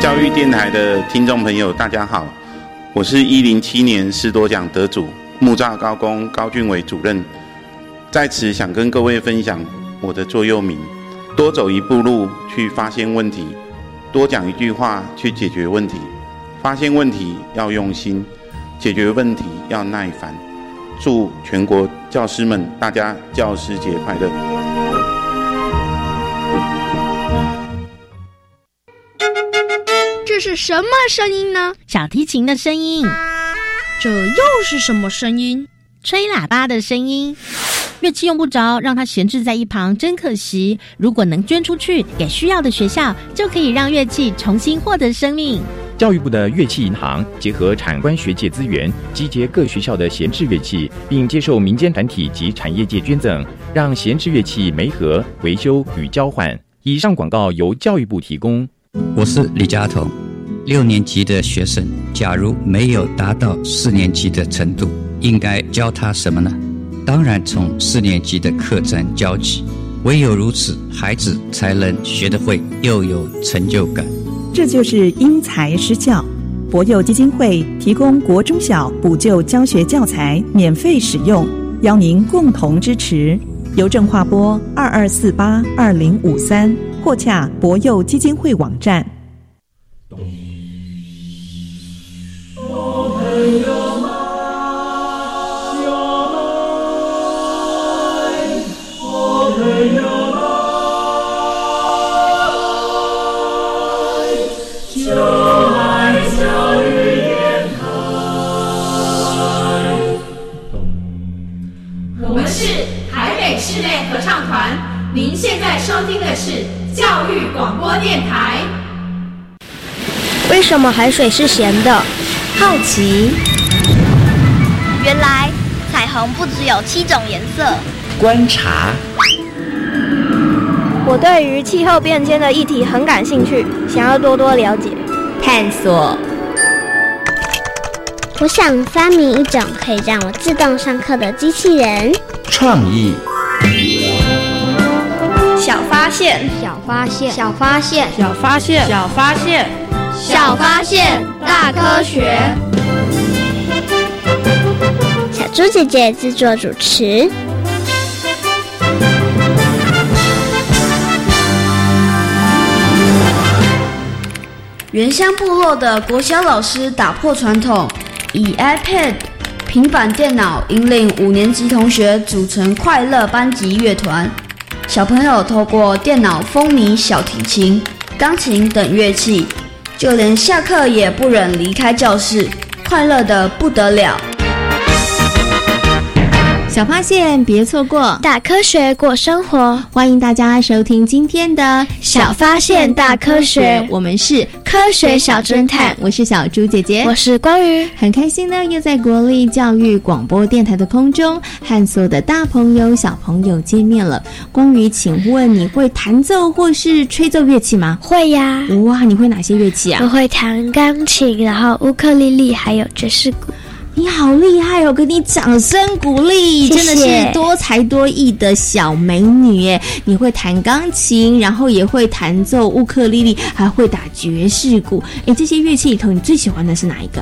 教育电台的听众朋友，大家好，我是一零七年师多奖得主木栅高工高俊伟主任，在此想跟各位分享我的座右铭：多走一步路去发现问题，多讲一句话去解决问题。发现问题要用心，解决问题要耐烦。祝全国教师们大家教师节快乐！这是什么声音呢？小提琴的声音。这又是什么声音？吹喇叭的声音。乐器用不着，让它闲置在一旁，真可惜。如果能捐出去给需要的学校，就可以让乐器重新获得生命。教育部的乐器银行结合产官学界资源，集结各学校的闲置乐器，并接受民间团体及产业界捐赠，让闲置乐器媒合、维修与交换。以上广告由教育部提供。我是李佳彤，六年级的学生，假如没有达到四年级的程度，应该教他什么呢？当然，从四年级的课程教起，唯有如此，孩子才能学得会，又有成就感。这就是因材施教。博幼基金会提供国中小补救教学教材免费使用，邀您共同支持。邮政划拨二二四八二零五三，或洽博幼基金会网站。为什么海水是咸的？好奇。原来彩虹不只有七种颜色。观察。我对于气候变迁的议题很感兴趣，想要多多了解。探索。我想发明一种可以让我自动上课的机器人。创意。小发现，小发现，小发现，小发现，小发现，小发现，大科学。小猪姐姐制作主持。原乡部落的国小老师打破传统，以 iPad、平板电脑引领五年级同学组成快乐班级乐团。小朋友透过电脑风靡小提琴、钢琴等乐器，就连下课也不忍离开教室，快乐的不得了。小发现，别错过大科学过生活。欢迎大家收听今天的小发现大科学。我们是科学小侦探，我是小猪姐姐，我是光宇。很开心呢，又在国立教育广播电台的空中和所有的大朋友、小朋友见面了。光宇，请问你会弹奏或是吹奏乐器吗？会呀。哇，你会哪些乐器啊？我会弹钢琴，然后乌克丽丽，还有爵士鼓。你好厉害哦！给你掌声鼓励，真的是多才多艺的小美女耶！你会弹钢琴，然后也会弹奏乌克丽丽，还会打爵士鼓。哎，这些乐器里头，你最喜欢的是哪一个？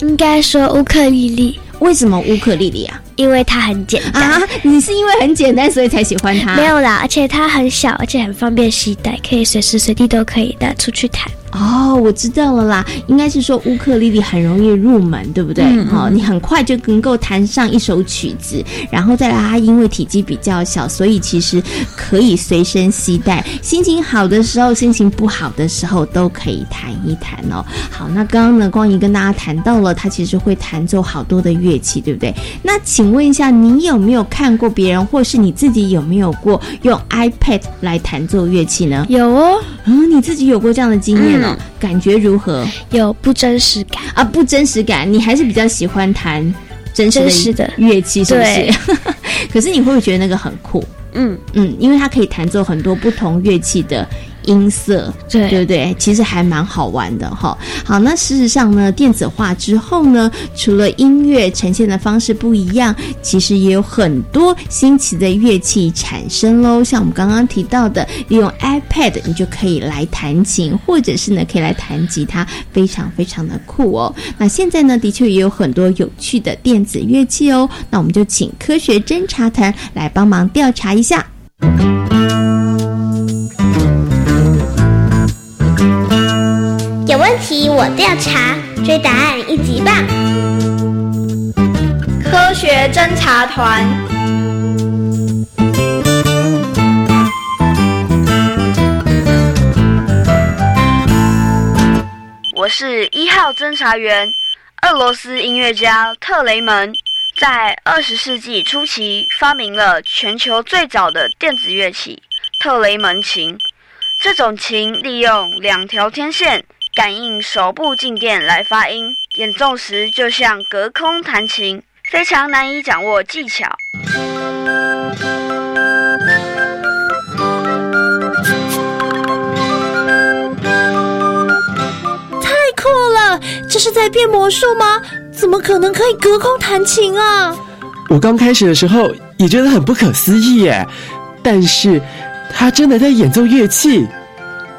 应该说乌克丽丽。为什么乌克丽丽啊？因为它很简单啊！你是因为很简单，所以才喜欢它？没有啦，而且它很小，而且很方便携带，可以随时随地都可以带出去弹。哦，我知道了啦，应该是说乌克丽丽很容易入门，对不对？好，你很快就能够弹上一首曲子，然后再来它因为体积比较小，所以其实可以随身携带。心情好的时候，心情不好的时候都可以弹一弹哦。好，那刚刚呢，光仪跟大家谈到了，他其实会弹奏好多的乐器，对不对？那请问一下，你有没有看过别人，或是你自己有没有过用 iPad 来弹奏乐器呢？有哦，嗯，你自己有过这样的经验？感觉如何？有不真实感啊！不真实感，你还是比较喜欢弹真实的乐器，是不是？可是你会不会觉得那个很酷？嗯嗯，因为它可以弹奏很多不同乐器的音色，对对不对？其实还蛮好玩的哈。好，那事实上呢，电子化之后呢，除了音乐呈现的方式不一样，其实也有很多新奇的乐器产生喽。像我们刚刚提到的，利用 iPad 你就可以来弹琴，或者是呢可以来弹吉他，非常非常的酷哦。那现在呢，的确也有很多有趣的电子乐器哦。那我们就请科学侦查团来帮忙调查一下。问题我调查，追答案一级棒！科学侦查团，我是一号侦查员，俄罗斯音乐家特雷门，在二十世纪初期发明了全球最早的电子乐器——特雷门琴。这种琴利用两条天线感应手部静电来发音，演奏时就像隔空弹琴，非常难以掌握技巧。太酷了！这是在变魔术吗？怎么可能可以隔空弹琴啊？我刚开始的时候也觉得很不可思议耶，但是他真的在演奏乐器。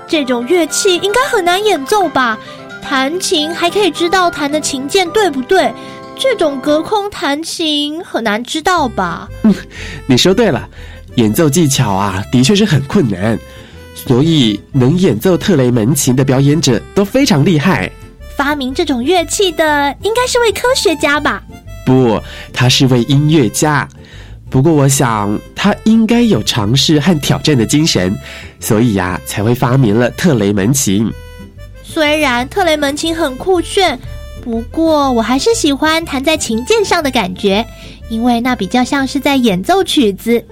这种乐器应该很难演奏吧？弹琴还可以知道弹的琴键对不对？这种隔空弹琴很难知道吧？嗯，你说对了，演奏技巧啊，的确是很困难，所以能演奏特雷门琴的表演者都非常厉害。发明这种乐器的应该是位科学家吧？不，他是位音乐家。不过，我想他应该有尝试和挑战的精神，所以呀，才会发明了特雷门琴。虽然特雷门琴很酷炫，不过我还是喜欢弹在琴键上的感觉，因为那比较像是在演奏曲子。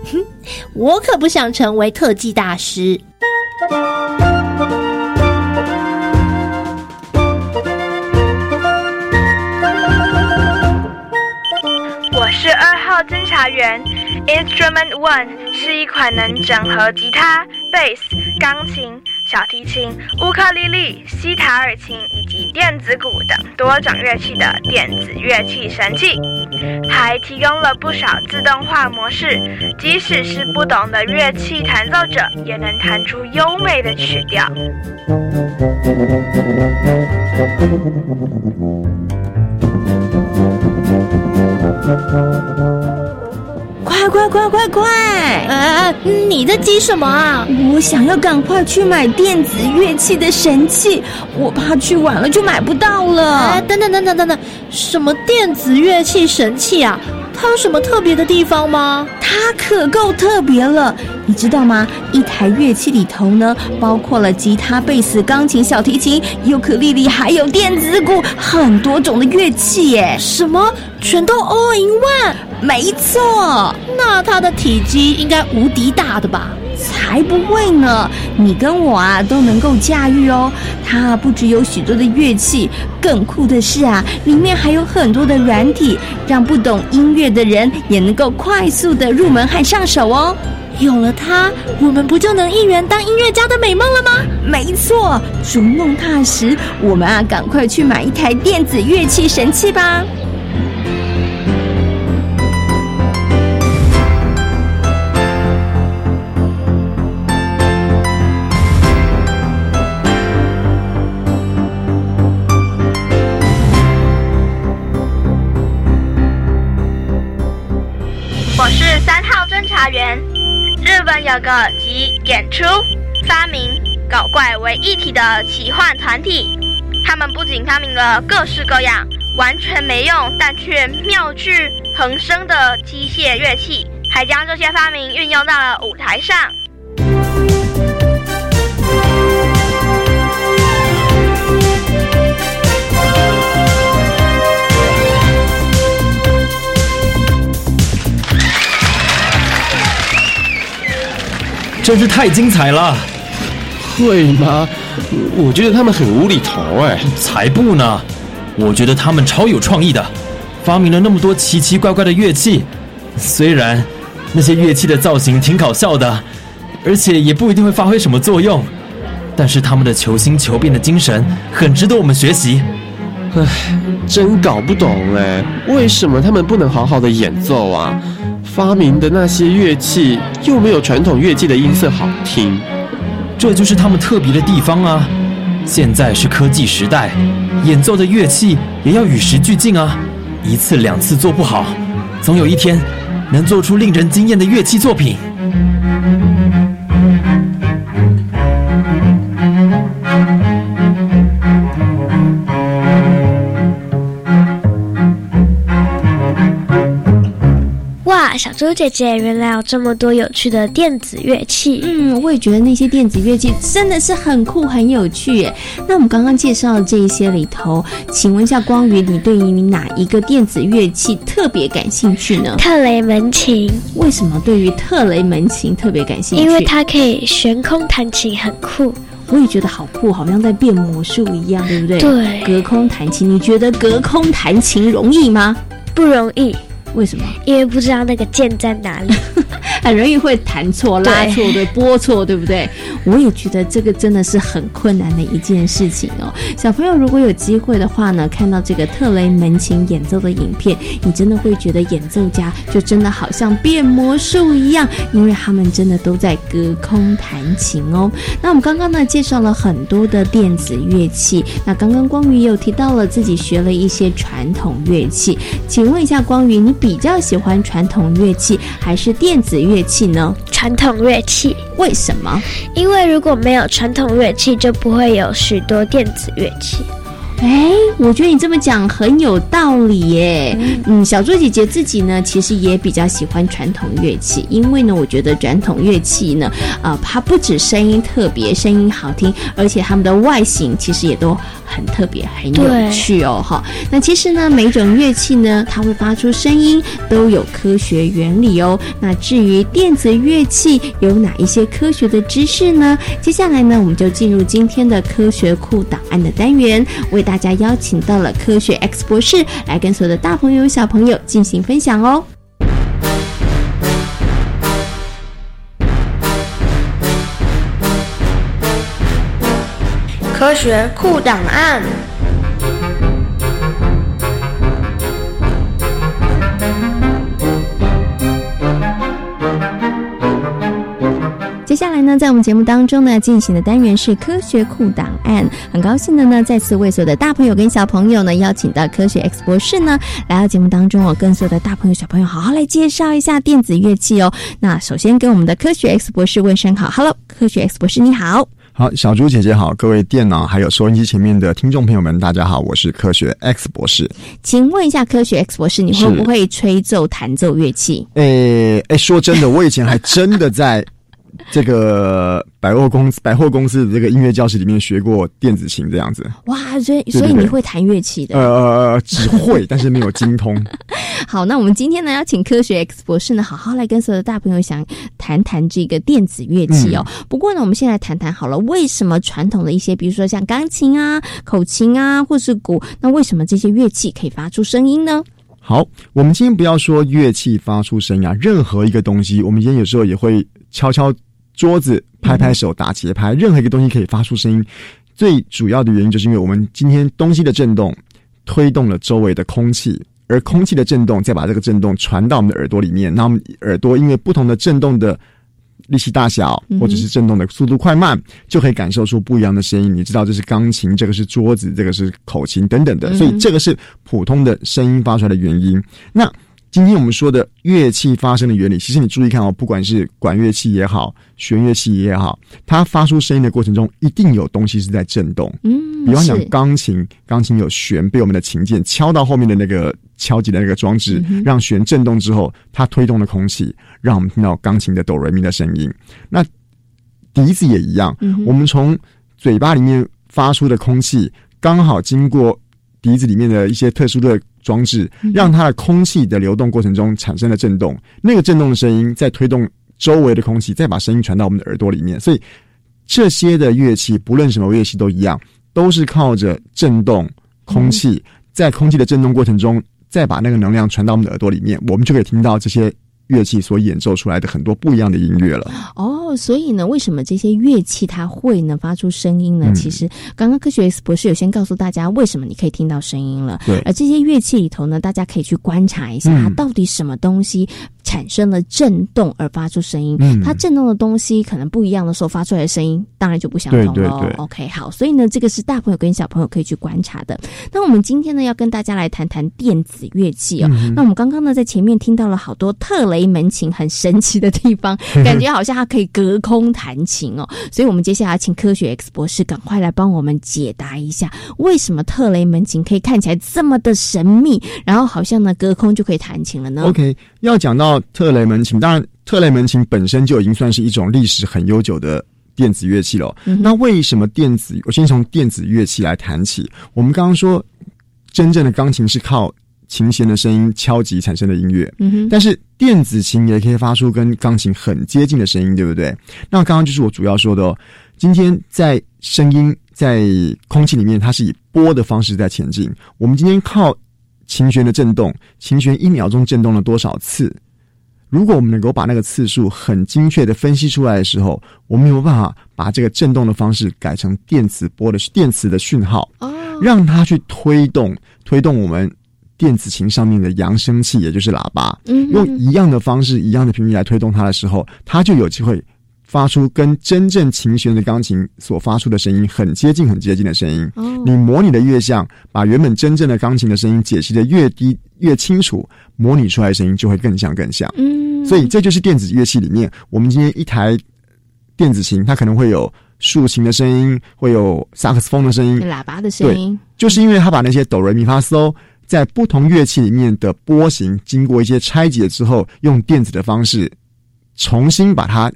我可不想成为特技大师。侦查员。Instrument One 是一款能整合吉他、贝斯、钢琴、小提琴、乌克丽丽、西塔尔琴以及电子鼓等多种乐器的电子乐器神器，还提供了不少自动化模式，即使是不懂的乐器弹奏者，也能弹出优美的曲调。快快快快快！啊，你在急什么啊？我想要赶快去买电子乐器的神器，我怕去晚了就买不到了。等等等等等等，什么电子乐器神器啊？它有什么特别的地方吗？它可够特别了，你知道吗？一台乐器里头呢，包括了吉他、贝斯、钢琴、小提琴、尤克里里，还有电子鼓，很多种的乐器耶！什么？全都 all in one？没错。那它的体积应该无敌大的吧？才不会呢！你跟我啊都能够驾驭哦。它不只有许多的乐器，更酷的是啊，里面还有很多的软体，让不懂音乐的人也能够快速的入门和上手哦。有了它，我们不就能一圆当音乐家的美梦了吗？没错，逐梦踏实，我们啊赶快去买一台电子乐器神器吧。号侦查员。日本有个集演出、发明、搞怪为一体的奇幻团体，他们不仅发明了各式各样完全没用但却妙趣横生的机械乐器，还将这些发明运用到了舞台上。真是太精彩了！会吗？我觉得他们很无厘头哎。才不呢！我觉得他们超有创意的，发明了那么多奇奇怪怪的乐器。虽然那些乐器的造型挺搞笑的，而且也不一定会发挥什么作用，但是他们的求新求变的精神很值得我们学习。唉，真搞不懂哎，为什么他们不能好好的演奏啊？发明的那些乐器又没有传统乐器的音色好听，这就是他们特别的地方啊！现在是科技时代，演奏的乐器也要与时俱进啊！一次两次做不好，总有一天能做出令人惊艳的乐器作品。小猪姐姐，原来有这么多有趣的电子乐器。嗯，我也觉得那些电子乐器真的是很酷、很有趣耶。那我们刚刚介绍的这一些里头，请问一下光宇，你对于哪一个电子乐器特别感兴趣呢？特雷门琴。为什么对于特雷门琴特别感兴趣？因为它可以悬空弹琴，很酷。我也觉得好酷，好像在变魔术一样，对不对？对。隔空弹琴，你觉得隔空弹琴容易吗？不容易。为什么？因为不知道那个键在哪里，很容易会弹错、拉错、对拨错，对不对？我也觉得这个真的是很困难的一件事情哦。小朋友如果有机会的话呢，看到这个特雷门琴演奏的影片，你真的会觉得演奏家就真的好像变魔术一样，因为他们真的都在隔空弹琴哦。那我们刚刚呢介绍了很多的电子乐器，那刚刚光宇也有提到了自己学了一些传统乐器，请问一下光宇，你比比较喜欢传统乐器还是电子乐器呢？传统乐器。为什么？因为如果没有传统乐器，就不会有许多电子乐器。哎，我觉得你这么讲很有道理耶。嗯，小猪姐姐自己呢，其实也比较喜欢传统乐器，因为呢，我觉得传统乐器呢，啊，它不止声音特别，声音好听，而且它们的外形其实也都很特别，很有趣哦。哈，那其实呢，每种乐器呢，它会发出声音都有科学原理哦。那至于电子乐器有哪一些科学的知识呢？接下来呢，我们就进入今天的科学库档案的单元，为大家邀请到了科学 X 博士来跟所有的大朋友小朋友进行分享哦。科学酷档案。呢，在我们节目当中呢，进行的单元是科学库档案。很高兴的呢，再次为所有的大朋友跟小朋友呢，邀请到科学 X 博士呢，来到节目当中哦，跟所有的大朋友小朋友好好来介绍一下电子乐器哦。那首先跟我们的科学 X 博士问声好，Hello，科学 X 博士你好。好，小猪姐姐好，各位电脑还有收音机前面的听众朋友们，大家好，我是科学 X 博士。请问一下，科学 X 博士，你会不会吹奏、弹奏乐器？诶诶，说真的，我以前还真的在。这个百货公司百货公司的这个音乐教室里面学过电子琴这样子，哇！所以所以你会弹乐器的？呃，只会，但是没有精通。好，那我们今天呢，要请科学 X 博士呢，好好来跟所有的大朋友想谈谈这个电子乐器哦。不过呢，我们先来谈谈好了，为什么传统的一些，比如说像钢琴啊、口琴啊，或是鼓，那为什么这些乐器可以发出声音呢？好，我们今天不要说乐器发出声音啊，任何一个东西，我们今天有时候也会敲敲。桌子拍拍手打节拍，任何一个东西可以发出声音。最主要的原因就是因为我们今天东西的震动推动了周围的空气，而空气的震动再把这个震动传到我们的耳朵里面。那我们耳朵因为不同的震动的力气大小，或者是震动的速度快慢，就可以感受出不一样的声音。你知道这是钢琴，这个是桌子，这个是口琴等等的，所以这个是普通的声音发出来的原因。那今天我们说的乐器发声的原理，其实你注意看哦，不管是管乐器也好，弦乐器也好，它发出声音的过程中，一定有东西是在震动。嗯，比方讲钢琴，钢琴有弦被我们的琴键敲到后面的那个敲击的那个装置，让弦震动之后，它推动了空气，让我们听到钢琴的哆来咪的声音。那笛子也一样，我们从嘴巴里面发出的空气，刚好经过笛子里面的一些特殊的。装置让它的空气的流动过程中产生了震动，那个震动的声音在推动周围的空气，再把声音传到我们的耳朵里面。所以这些的乐器，不论什么乐器都一样，都是靠着震动空气，在空气的震动过程中，再把那个能量传到我们的耳朵里面，我们就可以听到这些乐器所演奏出来的很多不一样的音乐了。哦，所以呢，为什么这些乐器它会呢发出声音呢？嗯其实刚刚科学 X 博士有先告诉大家为什么你可以听到声音了。对而这些乐器里头呢，大家可以去观察一下，嗯它到底什么东西产生了震动而发出声音。嗯它震动的东西可能不一样的时候发出来的声音，当然就不相同了。对对对 OK，好，所以呢，这个是大朋友跟小朋友可以去观察的。那我们今天呢，要跟大家来谈谈电子乐器哦。嗯那我们刚刚呢，在前面听到了好多特雷门琴很神奇的地方，感觉好像它可以隔空弹琴哦。所以，我们接下来请科学 X 博士赶快来帮我们解答一下，为什么特雷门琴可以看起来这么的神秘，然后好像呢隔空就可以弹琴了呢 OK，要讲到特雷门琴，当然特雷门琴本身就已经算是一种历史很悠久的电子乐器了。嗯那为什么电子？我先从电子乐器来谈起。我们刚刚说，真正的钢琴是靠琴弦的声音敲击产生的音乐，但是电子琴也可以发出跟钢琴很接近的声音，对不对？那刚刚就是我主要说的哦。今天在声音在空气里面，它是以波的方式在前进。我们今天靠琴弦的震动，琴弦一秒钟震动了多少次？如果我们能够把那个次数很精确的分析出来的时候，我们有办法把这个振动的方式改成电磁波的电磁的讯号，让它去推动推动我们电子琴上面的扬声器，也就是喇叭，嗯用一样的方式、一样的频率来推动它的时候，它就有机会发出跟真正琴弦的钢琴所发出的声音很接近、很接近的声音。哦你模拟的越像，把原本真正的钢琴的声音解析的越低、越清楚，模拟出来的声音就会更像、更像。嗯所以这就是电子乐器里面，我们今天一台电子琴，它可能会有竖琴的声音，会有萨克斯风的声音，喇叭的声音，就是因为它把那些哆来咪发嗦在不同乐器里面的波形，经过一些拆解之后，用电子的方式重新把它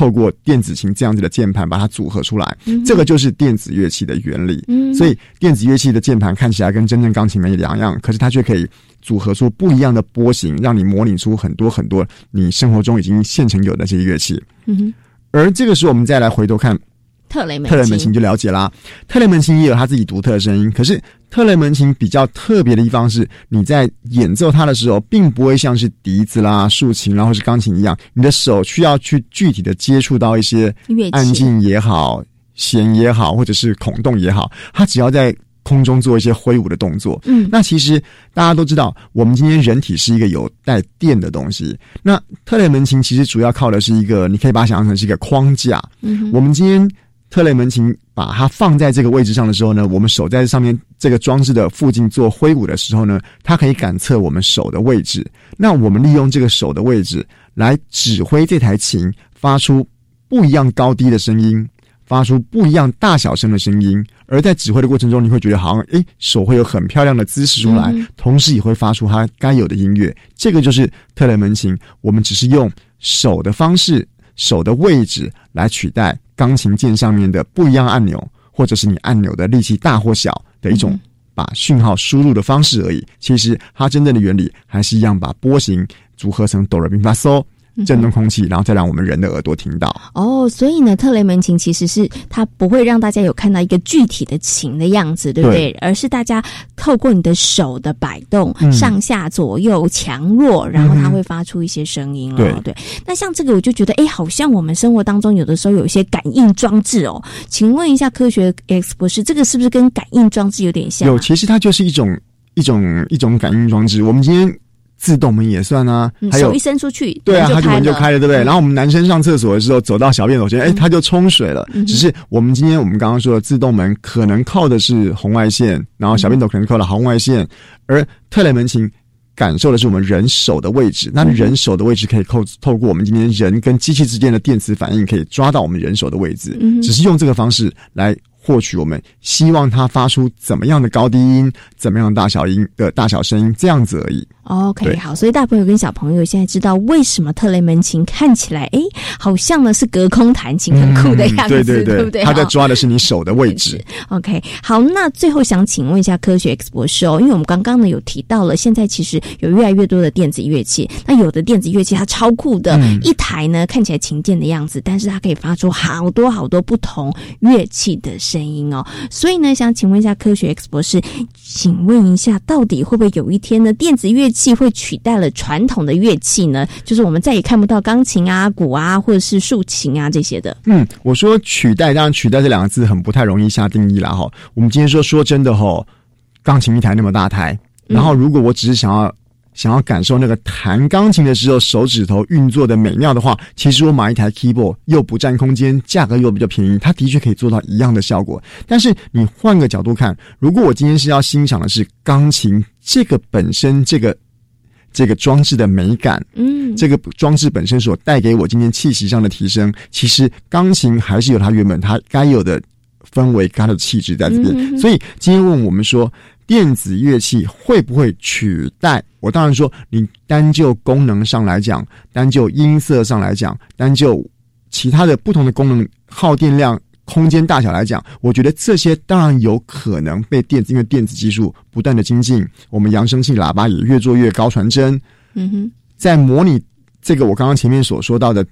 透过电子琴这样子的键盘把它组合出来，嗯这个就是电子乐器的原理。嗯所以电子乐器的键盘看起来跟真正钢琴没两样，可是它却可以组合出不一样的波形，让你模拟出很多很多你生活中已经现成有的这些乐器。嗯哼，而这个时候，我们再来回头看特雷门特雷门琴就了解啦。特雷门琴也有它自己独特的声音，可是特雷门琴比较特别的地方是，你在演奏它的时候，并不会像是笛子啦、竖琴啦或是钢琴一样，你的手需要去具体的接触到一些按键也好、弦也好，或者是孔洞也好，它只要在空中做一些挥舞的动作。嗯那其实大家都知道，我们今天人体是一个有带电的东西。那特雷门琴其实主要靠的是一个，你可以把它想象成是一个框架。嗯我们今天特雷门琴把它放在这个位置上的时候呢，我们手在上面这个装置的附近做挥舞的时候呢，它可以感测我们手的位置。那我们利用这个手的位置来指挥这台琴发出不一样高低的声音，发出不一样大小声的声音。而在指挥的过程中，你会觉得好像诶手会有很漂亮的姿势出来，嗯同时也会发出它该有的音乐。这个就是特雷门琴，我们只是用手的方式、手的位置来取代钢琴键上面的不一样按钮，或者是你按钮的力气大或小的一种把讯号输入的方式而已。其实它真正的原理还是一样，把波形组合成哆来咪发嗦，震动空气，然后再让我们人的耳朵听到。哦，所以呢，特雷门琴其实是它不会让大家有看到一个具体的琴的样子，对不对？对而是大家透过你的手的摆动，嗯上下左右强弱，然后它会发出一些声音对哦。对，那像这个我就觉得，哎，好像我们生活当中有的时候有一些感应装置哦。请问一下，科学 X 博士，这个是不是跟感应装置有点像、啊？有，其实它就是一种一种一种感应装置。我们今天自动门也算啊，嗯，还有手一伸出去，对啊，它就门就开了，对不对？嗯然后我们男生上厕所的时候，走到小便斗前，哎，它就冲水了。嗯只是我们今天我们刚刚说的自动门，可能靠的是红外线，然后小便斗可能靠了红外线，而特雷门琴。感受的是我们人手的位置，那嗯人手的位置可以透透过我们今天人跟机器之间的电磁反应，可以抓到我们人手的位置。只是用这个方式来获取我们希望它发出怎么样的高低音、怎么样的大小音的大小声音，这样子而已。OK，好，所以大朋友跟小朋友现在知道为什么特雷门琴看起来，哎，好像呢是隔空弹琴，很酷的样子，嗯对对不对？他在抓的是你手的位置。OK，好，那最后想请问一下科学 X 博士哦，因为我们刚刚呢有提到了，现在其实有越来越多的电子乐器，那有的电子乐器它超酷的，嗯一台呢看起来琴键的样子，但是它可以发出好多好多不同乐器的声音哦。所以呢，想请问一下科学 X 博士，请问一下，到底会不会有一天呢，电子乐器会取代了传统的乐器呢？就是我们再也看不到钢琴啊、鼓啊，或者是竖琴啊这些的。嗯，我说取代，当然取代这两个字很不太容易下定义了哈。我们今天说说真的哈，钢琴一台那么大台，然后如果我只是想要。想要感受那个弹钢琴的时候手指头运作的美妙的话，其实我买一台 keyboard 又不占空间，价格又比较便宜，它的确可以做到一样的效果。但是你换个角度看，如果我今天是要欣赏的是钢琴这个本身这个这个装置的美感，嗯，这个装置本身所带给我今天气息上的提升，其实钢琴还是有它原本它该有的氛围、它的气质在这边。所以今天问我们说。电子乐器会不会取代？我当然说，你单就功能上来讲，单就音色上来讲，单就其他的不同的功能耗电量、空间大小来讲，我觉得这些当然有可能被电子，因为电子技术不断的精进，我们扬声器喇叭也越做越高传真。嗯哼，在模拟这个我刚刚前面所说到的。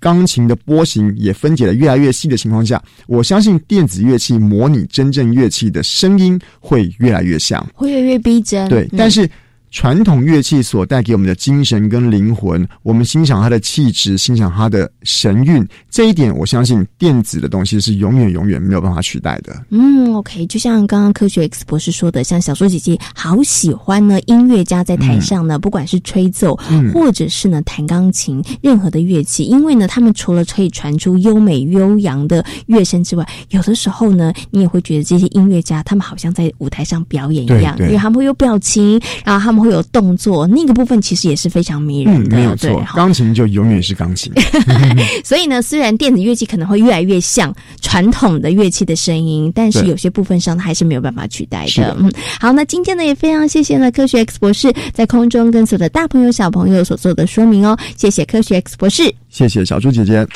钢琴的波形也分解的越来越细的情况下，我相信电子乐器模拟真正乐器的声音会越来越像，会越来越逼真。对，但是。传统乐器所带给我们的精神跟灵魂，我们欣赏它的气质，欣赏它的神韵，这一点我相信电子的东西是永远永远没有办法取代的。嗯，OK，就像刚刚科学 X 博士说的，像小说姐姐好喜欢呢，音乐家在台上呢，不管是吹奏，或者是呢弹钢琴，任何的乐器，因为呢，他们除了可以传出优美悠扬的乐声之外，有的时候呢，你也会觉得这些音乐家他们好像在舞台上表演一样，因为他们会有表情，然后他们。会有动作，那个部分其实也是非常迷人的。没有错，钢琴就永远是钢琴。所以呢，虽然电子乐器可能会越来越像传统的乐器的声音，但是有些部分上它还是没有办法取代的。嗯，好，那今天呢也非常谢谢呢科学 X 博士在空中跟所有的大朋友小朋友所做的说明哦，谢谢科学 X 博士，谢谢小猪姐姐。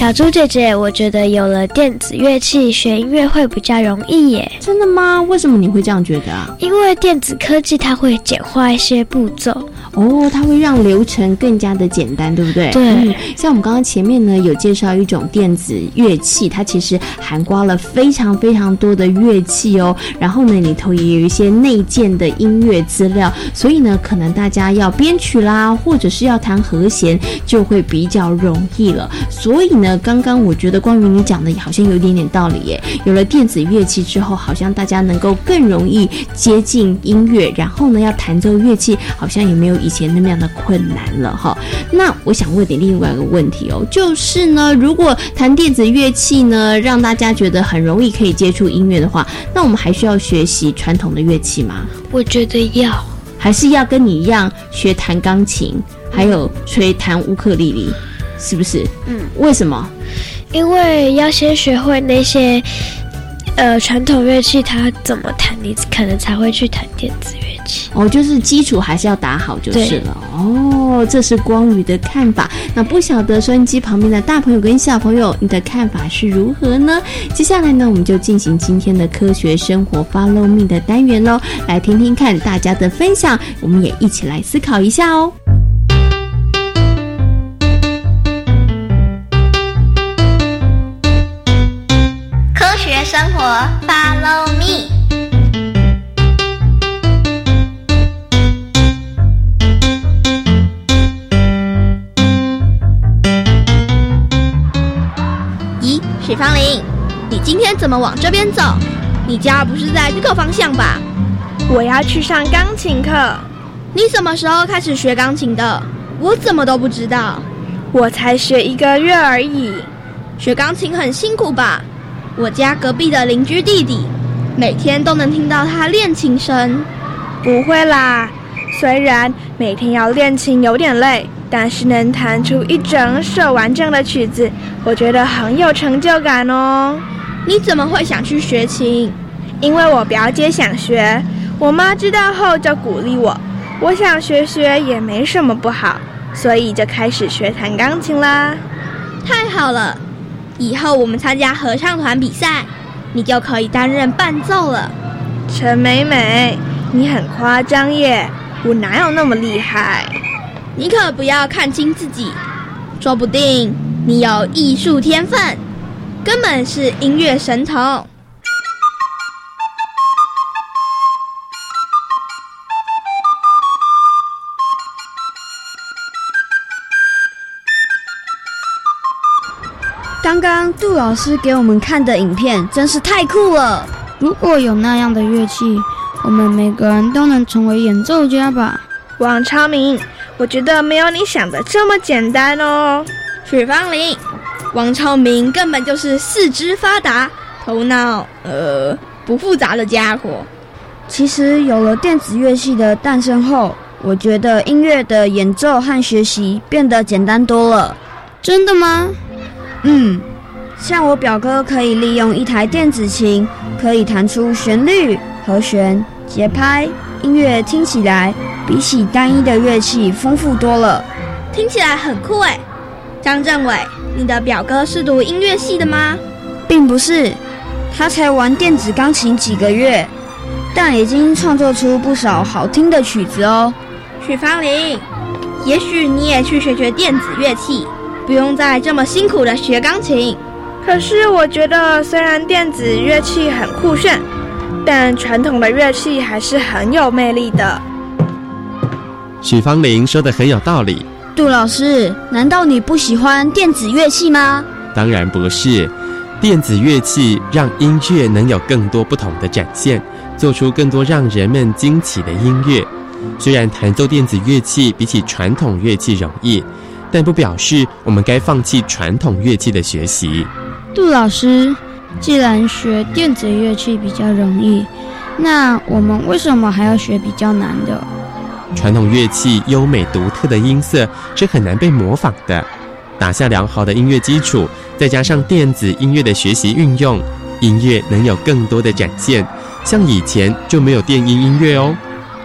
小猪姐姐，我觉得有了电子乐器，学音乐会比较容易耶。真的吗？为什么你会这样觉得啊？因为电子科技它会简化一些步骤哦，它会让流程更加的简单，对不对？对。像我们刚刚前面呢有介绍一种电子乐器，它其实涵盖了非常非常多的乐器哦。然后呢里头也有一些内建的音乐资料，所以呢可能大家要编曲啦，或者是要弹和弦，就会比较容易了。所以呢。刚刚我觉得关于你讲的好像有一点点道理耶。有了电子乐器之后，好像大家能够更容易接近音乐，然后呢，要弹奏乐器好像也没有以前那么样的困难了哈。那我想问你另外一个问题哦，就是呢，如果弹电子乐器呢，让大家觉得很容易可以接触音乐的话，那我们还需要学习传统的乐器吗？我觉得要，还是要跟你一样学弹钢琴，还有吹弹乌克丽丽。是不是？嗯，为什么？因为要先学会那些呃传统乐器，它怎么弹，你可能才会去弹电子乐器。哦，就是基础还是要打好就是了。哦，这是光宇的看法。那不晓得收音机旁边的大朋友跟小朋友，你的看法是如何呢？接下来呢，我们就进行今天的科学生活 Follow Me 的单元喽，来听听看大家的分享，我们也一起来思考一下哦。生活，Follow me。咦，许芳玲，你今天怎么往这边走？你家不是在这个方向吧？我要去上钢琴课。你什么时候开始学钢琴的？我怎么都不知道。我才学一个月而已。学钢琴很辛苦吧？我家隔壁的邻居弟弟，每天都能听到他练琴声。不会啦，虽然每天要练琴有点累，但是能弹出一整首完整的曲子，我觉得很有成就感哦。你怎么会想去学琴？因为我表姐想学，我妈知道后就鼓励我。我想学学也没什么不好，所以就开始学弹钢琴啦。太好了！以后我们参加合唱团比赛，你就可以担任伴奏了。陈美美，你很夸张耶！我哪有那么厉害？你可不要看清自己，说不定你有艺术天分，根本是音乐神童。刚刚杜老师给我们看的影片真是太酷了！如果有那样的乐器，我们每个人都能成为演奏家吧？王超明，我觉得没有你想的这么简单哦。许芳玲，王超明根本就是四肢发达、头脑呃不复杂的家伙。其实有了电子乐器的诞生后，我觉得音乐的演奏和学习变得简单多了。真的吗？嗯，像我表哥可以利用一台电子琴，可以弹出旋律、和弦、节拍，音乐听起来比起单一的乐器丰富多了，听起来很酷哎。张政伟，你的表哥是读音乐系的吗？并不是，他才玩电子钢琴几个月，但已经创作出不少好听的曲子哦。许芳玲，也许你也去学学电子乐器。不用再这么辛苦的学钢琴。可是我觉得，虽然电子乐器很酷炫，但传统的乐器还是很有魅力的。许芳玲说的很有道理。杜老师，难道你不喜欢电子乐器吗？当然不是，电子乐器让音乐能有更多不同的展现，做出更多让人们惊奇的音乐。虽然弹奏电子乐器比起传统乐器容易。但不表示我们该放弃传统乐器的学习。杜老师，既然学电子乐器比较容易，那我们为什么还要学比较难的？传统乐器优美独特的音色是很难被模仿的。打下良好的音乐基础，再加上电子音乐的学习运用，音乐能有更多的展现。像以前就没有电音音乐哦。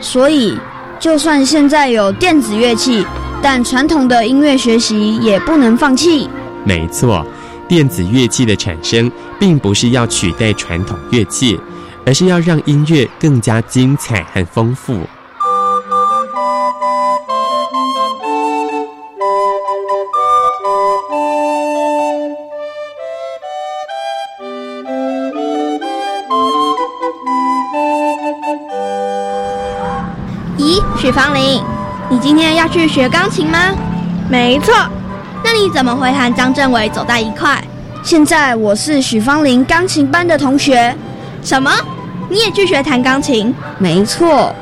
所以，就算现在有电子乐器。但传统的音乐学习也不能放弃。没错，电子乐器的产生并不是要取代传统乐器，而是要让音乐更加精彩和丰富。咦，许芳玲。你今天要去学钢琴吗？没错。那你怎么会和张政委走在一块？现在我是许芳玲钢琴班的同学。什么？你也去学弹钢琴？没错。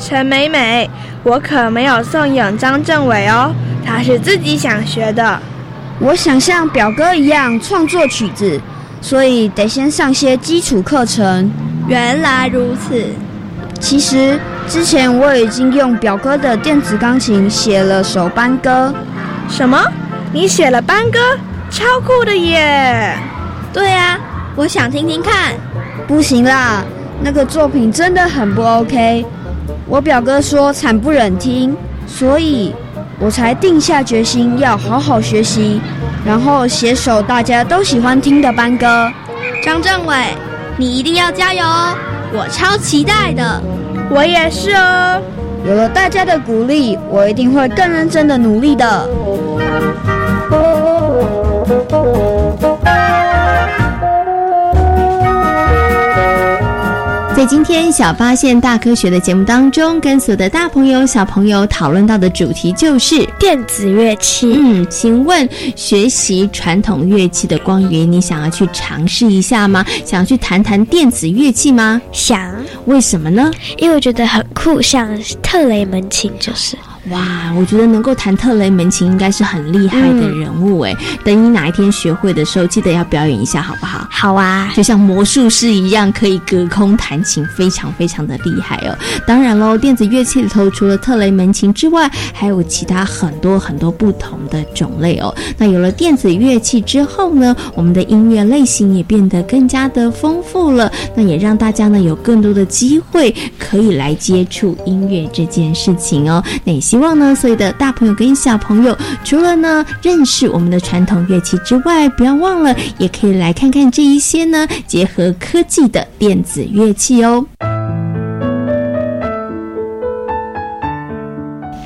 陈美美，我可没有送养张政委哦，他是自己想学的。我想像表哥一样创作曲子，所以得先上些基础课程。原来如此。其实。之前我已经用表哥的电子钢琴写了首班歌。什么？你写了班歌？超酷的耶！对啊，我想听听看。不行啦，那个作品真的很不 OK。我表哥说惨不忍听，所以我才定下决心要好好学习，然后写首大家都喜欢听的班歌。张政伟，你一定要加油哦！我超期待的。我也是哦，有了大家的鼓励，我一定会更认真的努力的。在今天小发现大科学的节目当中，跟所有的大朋友、小朋友讨论到的主题就是电子乐器。嗯，请问学习传统乐器的光源，你想要去尝试一下吗？想要去谈谈电子乐器吗？想。为什么呢？因为我觉得很酷，像特雷门琴就是。哇，我觉得能够弹特雷门琴应该是很厉害的人物哎。等你哪一天学会的时候，记得要表演一下，好不好？好啊，就像魔术师一样，可以隔空弹琴，非常非常的厉害哦。当然喽，电子乐器里头除了特雷门琴之外，还有其他很多很多不同的种类哦。那有了电子乐器之后呢，我们的音乐类型也变得更加的丰富了。那也让大家呢有更多的机会可以来接触音乐这件事情哦。那也希望呢，所有的大朋友跟小朋友，除了呢认识我们的传统乐器之外，不要忘了，也可以来看看这一些呢结合科技的电子乐器哦。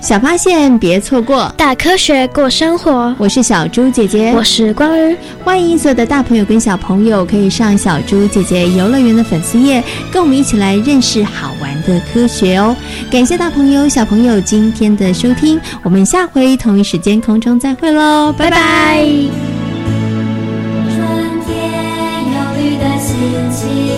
小发现别错过，大科学过生活。我是小猪姐姐，我是光儿。欢迎所有的大朋友跟小朋友可以上小猪姐姐游乐园的粉丝页，跟我们一起来认识好玩的科学哦。感谢大朋友小朋友今天的收听，我们下回同一时间空中再会喽，拜拜。春天有绿的心情。